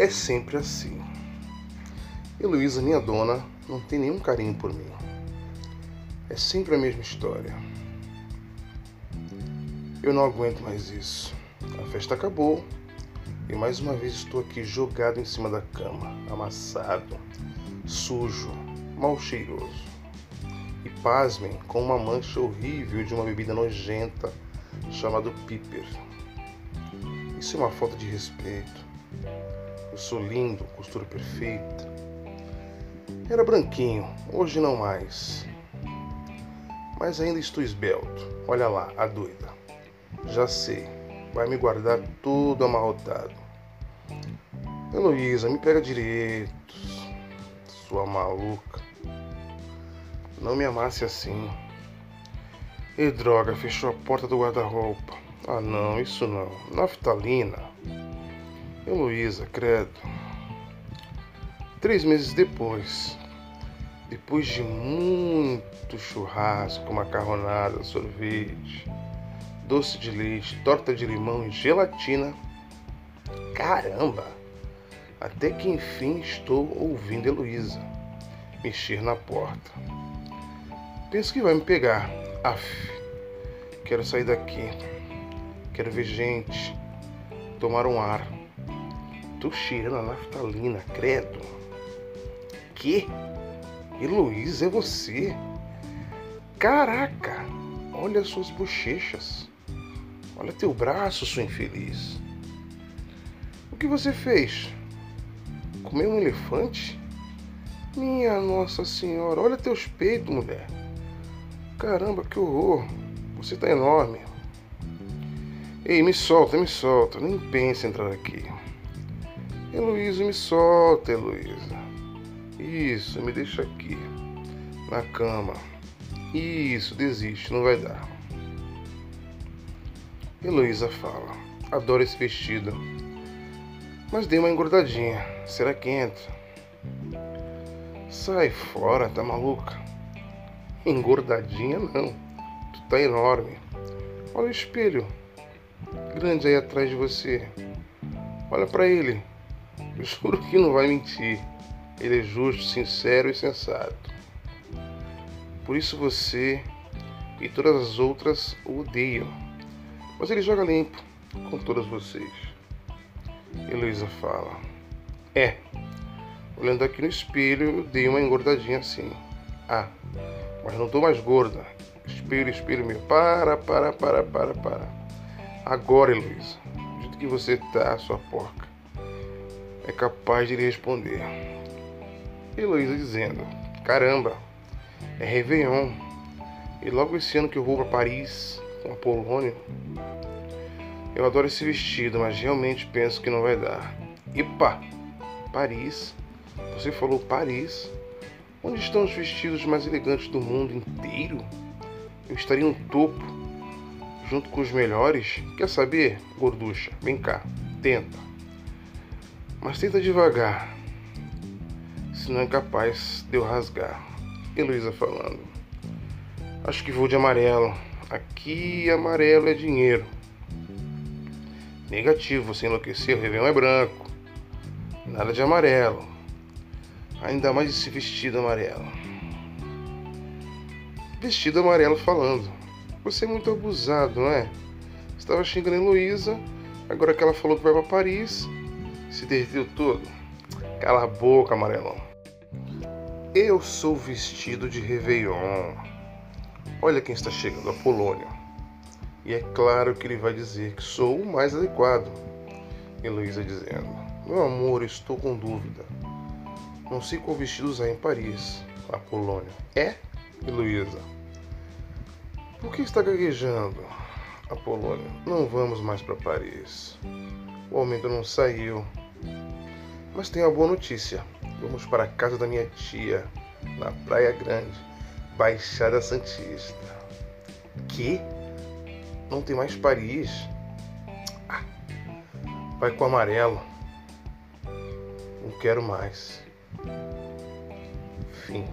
É sempre assim. Heloísa, minha dona, não tem nenhum carinho por mim. É sempre a mesma história. Eu não aguento mais isso. A festa acabou e mais uma vez estou aqui jogado em cima da cama, amassado, sujo, mal cheiroso. E pasmem, com uma mancha horrível de uma bebida nojenta chamada piper. Isso é uma falta de respeito. Eu sou lindo, costura perfeita. Era branquinho, hoje não mais. Mas ainda estou esbelto. Olha lá, a doida. Já sei, vai me guardar todo amarrotado. Heloísa, me pega direito, sua maluca. Não me amasse assim. E droga, fechou a porta do guarda-roupa. Ah não, isso não. Naftalina. Heloísa, credo. Três meses depois, depois de muito churrasco, macarronada, sorvete, doce de leite, torta de limão e gelatina, caramba! Até que enfim estou ouvindo Heloísa mexer na porta. Penso que vai me pegar. Aff, quero sair daqui. Quero ver gente, tomar um ar. Tô cheirando a naftalina, credo. Que? Heloísa, é você? Caraca! Olha suas bochechas. Olha teu braço, sua infeliz. O que você fez? Comeu um elefante? Minha Nossa Senhora, olha teus peitos, mulher. Caramba, que horror. Você tá enorme. Ei, me solta, me solta. Nem pense em entrar aqui. Heloísa, me solta, Heloísa. Isso, me deixa aqui. Na cama. Isso, desiste, não vai dar. Heloísa fala: Adoro esse vestido. Mas dei uma engordadinha. Será que entra? Sai fora, tá maluca? Engordadinha não. Tu tá enorme. Olha o espelho. Grande aí atrás de você. Olha para ele. Juro que não vai mentir. Ele é justo, sincero e sensato. Por isso você e todas as outras o odeiam. Mas ele joga limpo com todas vocês. Heloísa fala: É. Olhando aqui no espelho, eu dei uma engordadinha assim. Ah, mas não tô mais gorda. Espelho, espelho meu. Para, para, para, para, para. Agora, Heloísa, do jeito que você tá, sua porca, é capaz de lhe responder. Heloísa dizendo: Caramba, é Réveillon. E logo esse ano que eu vou para Paris com Apolônio, eu adoro esse vestido, mas realmente penso que não vai dar. Epa! Paris. Você falou Paris. Onde estão os vestidos mais elegantes do mundo inteiro? Eu estaria no topo, junto com os melhores. Quer saber, gorducha? Vem cá, tenta. Mas tenta devagar, senão é capaz de eu rasgar. Heloísa falando. Acho que vou de amarelo. Aqui amarelo é dinheiro. Negativo, você enlouqueceu, o Réveillon é branco. Nada de amarelo. Ainda mais esse vestido amarelo. Vestido amarelo falando. Você é muito abusado, não é? Estava xingando a Heloísa, agora que ela falou que vai para Paris, se derreteu todo. Cala a boca, amarelão. Eu sou vestido de Réveillon. Olha quem está chegando, Apolônio. E é claro que ele vai dizer que sou o mais adequado. Heloísa dizendo: Meu amor, estou com dúvida. Não sei qual vestido usar em Paris. Apolônio: É? Heloísa: Por que está gaguejando? Apolônio: Não vamos mais para Paris. O aumento não saiu. Mas tem uma boa notícia. Vamos para a casa da minha tia, na Praia Grande, Baixada Santista. Que? Não tem mais Paris. Ah, vai com amarelo. Não quero mais. Fim.